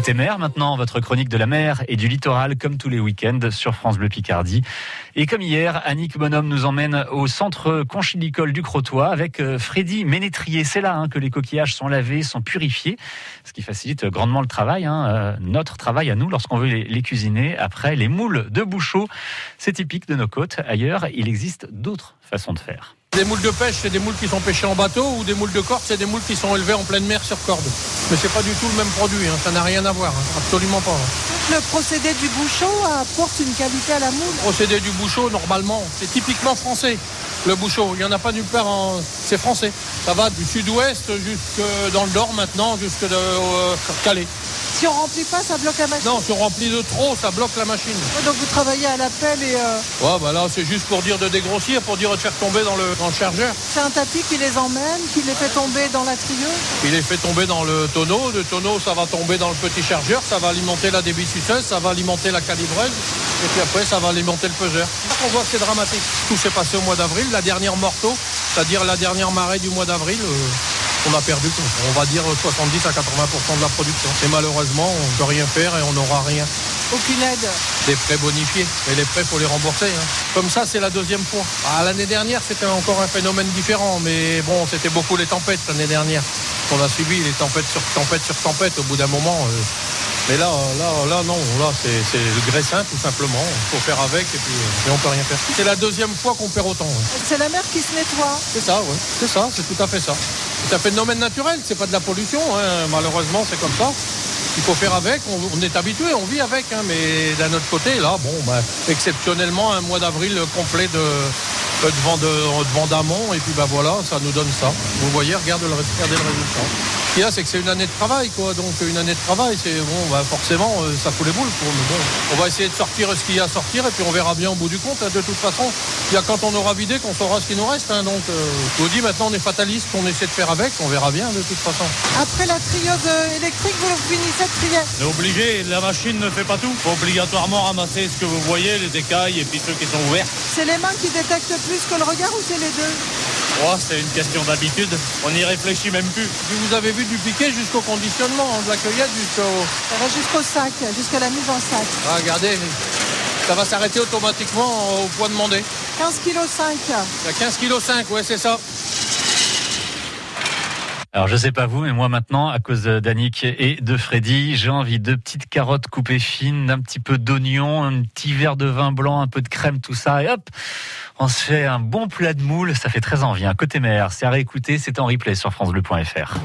Côté mer, maintenant, votre chronique de la mer et du littoral, comme tous les week-ends sur France Bleu Picardie. Et comme hier, Annick Bonhomme nous emmène au centre conchilicole du Crotoy avec euh, Freddy Ménétrier. C'est là hein, que les coquillages sont lavés, sont purifiés, ce qui facilite grandement le travail, hein, euh, notre travail à nous lorsqu'on veut les, les, cuisiner. Après, les moules de bouchot, c'est typique de nos côtes. Ailleurs, il existe d'autres façons de faire. Des moules de pêche, c'est des moules qui sont pêchés en bateau, ou des moules de corde, c'est des moules qui sont élevés en pleine mer sur corde. Mais c'est pas du tout le même produit, hein. ça n'a rien à voir, hein. absolument pas. Le procédé du bouchot apporte une qualité à la moule? Le procédé du bouchot, normalement, c'est typiquement français. Le bouchot, il n'y en a pas nulle part en... C'est français. Ça va du sud-ouest jusque dans le nord maintenant, jusque de euh, Calais. Si on remplit pas, ça bloque la machine Non, si on remplit de trop, ça bloque la machine. Ouais, donc vous travaillez à la pelle et... Euh... Ouais, bah là, c'est juste pour dire de dégrossir, pour dire de faire tomber dans le, dans le chargeur. C'est un tapis qui les emmène, qui les fait tomber dans la trieuse Il les fait tomber dans le tonneau. Le tonneau, ça va tomber dans le petit chargeur, ça va alimenter la débitsuceuse, ça va alimenter la calibreuse, et puis après, ça va alimenter le peseur. On voit que c'est dramatique. Tout s'est passé au mois d'avril, la dernière morteau, c'est-à-dire la dernière marée du mois d'avril. Euh on a perdu, on va dire 70 à 80% de la production. Et malheureusement, on ne peut rien faire et on n'aura rien. Aucune aide Des prêts bonifiés. Et les prêts, faut les rembourser. Hein. Comme ça, c'est la deuxième fois. Ah, l'année dernière, c'était encore un phénomène différent. Mais bon, c'était beaucoup les tempêtes l'année dernière. On a subi les tempêtes sur tempêtes sur tempêtes. Au bout d'un moment, euh, mais là, là, là, non, là, c'est le graissin, tout simplement. Il faut faire avec et puis et on peut rien faire. C'est la deuxième fois qu'on perd autant. Ouais. C'est la mer qui se nettoie. C'est ça, oui. C'est ça, c'est tout à fait ça. C'est un phénomène naturel, c'est pas de la pollution. Hein. Malheureusement, c'est comme ça. Il faut faire avec, on, est habitué, on vit avec. Hein. Mais d'un autre côté, là, bon, bah, exceptionnellement, un mois d'avril complet de, de vent d'amont et puis bah voilà, ça nous donne ça. Vous voyez, regardez le résultat. Ce qu'il y a, c'est que c'est une année de travail, quoi. Donc une année de travail, c'est bon, bah forcément, euh, ça fout les boules. Quoi. Mais bon, on va essayer de sortir ce qu'il y a à sortir et puis on verra bien au bout du compte. Hein. De toute façon, il y a quand on aura vidé qu'on saura ce qui nous reste. Hein. Donc, euh, je vous dis maintenant, on est fataliste, on essaie de faire avec, on verra bien de toute façon. Après la trieuse électrique, vous finissez de trier C'est obligé, la machine ne fait pas tout. Il faut obligatoirement ramasser ce que vous voyez, les écailles et puis ceux qui sont ouverts. C'est les mains qui détectent plus que le regard ou c'est les deux? Oh, c'est une question d'habitude. On n'y réfléchit même plus. Vous avez vu du piquet jusqu'au conditionnement, hein, de la cueillette jusqu'au. Ça va jusqu'au sac, jusqu'à la mise en sac. Ah, regardez, ça va s'arrêter automatiquement au poids demandé. 15 kg 5. 15 kg 5, ouais, c'est ça. Alors je sais pas vous, mais moi maintenant, à cause d'Annick et de Freddy, j'ai envie de petites carottes coupées fines, d'un petit peu d'oignon, un petit verre de vin blanc, un peu de crème, tout ça, et hop, on se fait un bon plat de moule. Ça fait très envie. Un côté mer, c'est à réécouter, c'est en replay sur francebleu.fr.